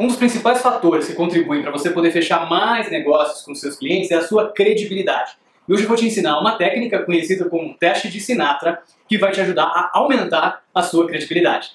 Um dos principais fatores que contribuem para você poder fechar mais negócios com seus clientes é a sua credibilidade. E hoje eu vou te ensinar uma técnica conhecida como teste de Sinatra que vai te ajudar a aumentar a sua credibilidade.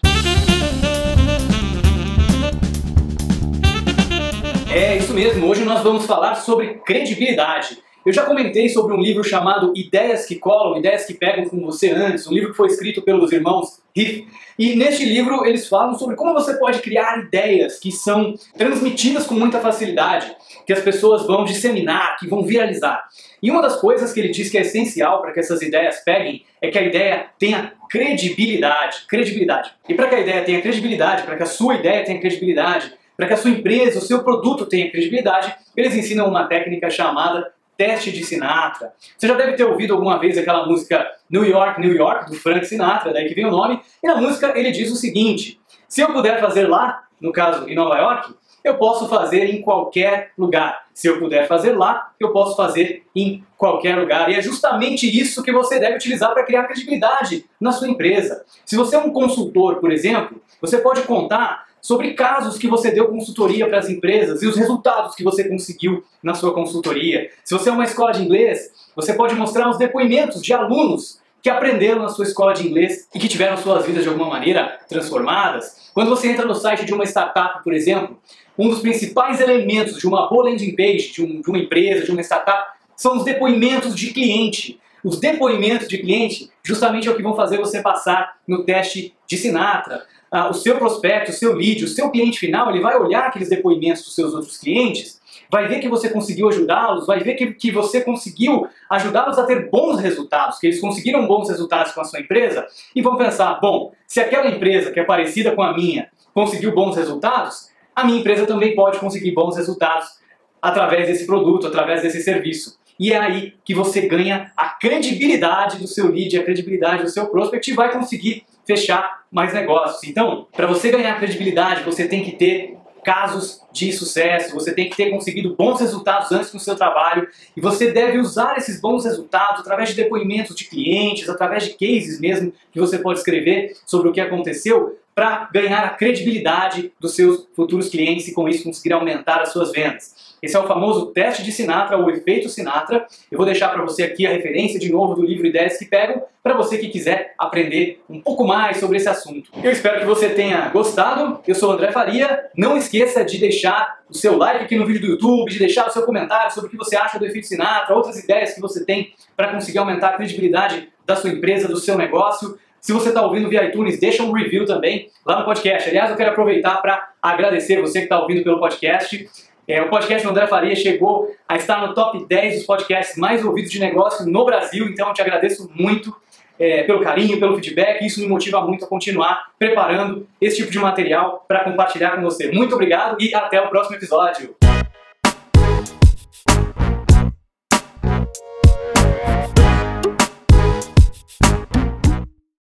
É isso mesmo, hoje nós vamos falar sobre credibilidade. Eu já comentei sobre um livro chamado Ideias que Colam, Ideias que Pegam com Você Antes, um livro que foi escrito pelos irmãos Riff. E neste livro eles falam sobre como você pode criar ideias que são transmitidas com muita facilidade, que as pessoas vão disseminar, que vão viralizar. E uma das coisas que ele diz que é essencial para que essas ideias peguem é que a ideia tenha credibilidade. Credibilidade. E para que a ideia tenha credibilidade, para que a sua ideia tenha credibilidade, para que a sua empresa, o seu produto tenha credibilidade, eles ensinam uma técnica chamada Teste de Sinatra. Você já deve ter ouvido alguma vez aquela música New York, New York, do Frank Sinatra, daí que vem o nome, e na música ele diz o seguinte: se eu puder fazer lá, no caso em Nova York, eu posso fazer em qualquer lugar. Se eu puder fazer lá, eu posso fazer em qualquer lugar. E é justamente isso que você deve utilizar para criar credibilidade na sua empresa. Se você é um consultor, por exemplo, você pode contar sobre casos que você deu consultoria para as empresas e os resultados que você conseguiu na sua consultoria. Se você é uma escola de inglês, você pode mostrar os depoimentos de alunos que aprenderam na sua escola de inglês e que tiveram suas vidas de alguma maneira transformadas. Quando você entra no site de uma startup, por exemplo, um dos principais elementos de uma boa landing page, de, um, de uma empresa, de uma startup, são os depoimentos de cliente. Os depoimentos de cliente justamente é o que vão fazer você passar no teste de Sinatra ah, o seu prospecto, o seu lead, o seu cliente final, ele vai olhar aqueles depoimentos dos seus outros clientes, vai ver que você conseguiu ajudá-los, vai ver que, que você conseguiu ajudá-los a ter bons resultados, que eles conseguiram bons resultados com a sua empresa, e vão pensar, bom, se aquela empresa que é parecida com a minha conseguiu bons resultados, a minha empresa também pode conseguir bons resultados através desse produto, através desse serviço. E é aí que você ganha a credibilidade do seu lead, a credibilidade do seu prospect e vai conseguir fechar mais negócios. Então, para você ganhar credibilidade, você tem que ter casos de sucesso, você tem que ter conseguido bons resultados antes no seu trabalho e você deve usar esses bons resultados através de depoimentos de clientes, através de cases mesmo que você pode escrever sobre o que aconteceu para ganhar a credibilidade dos seus futuros clientes e com isso conseguir aumentar as suas vendas. Esse é o famoso teste de Sinatra, o efeito Sinatra. Eu vou deixar para você aqui a referência de novo do livro Ideias que Pegam, para você que quiser aprender um pouco mais sobre esse assunto. Eu espero que você tenha gostado. Eu sou o André Faria. Não esqueça de deixar o seu like aqui no vídeo do YouTube, de deixar o seu comentário sobre o que você acha do efeito Sinatra, outras ideias que você tem para conseguir aumentar a credibilidade da sua empresa, do seu negócio. Se você está ouvindo via iTunes, deixa um review também lá no podcast. Aliás, eu quero aproveitar para agradecer você que está ouvindo pelo podcast. É, o podcast do André Faria chegou a estar no top 10 dos podcasts mais ouvidos de negócio no Brasil, então eu te agradeço muito é, pelo carinho, pelo feedback, isso me motiva muito a continuar preparando esse tipo de material para compartilhar com você. Muito obrigado e até o próximo episódio.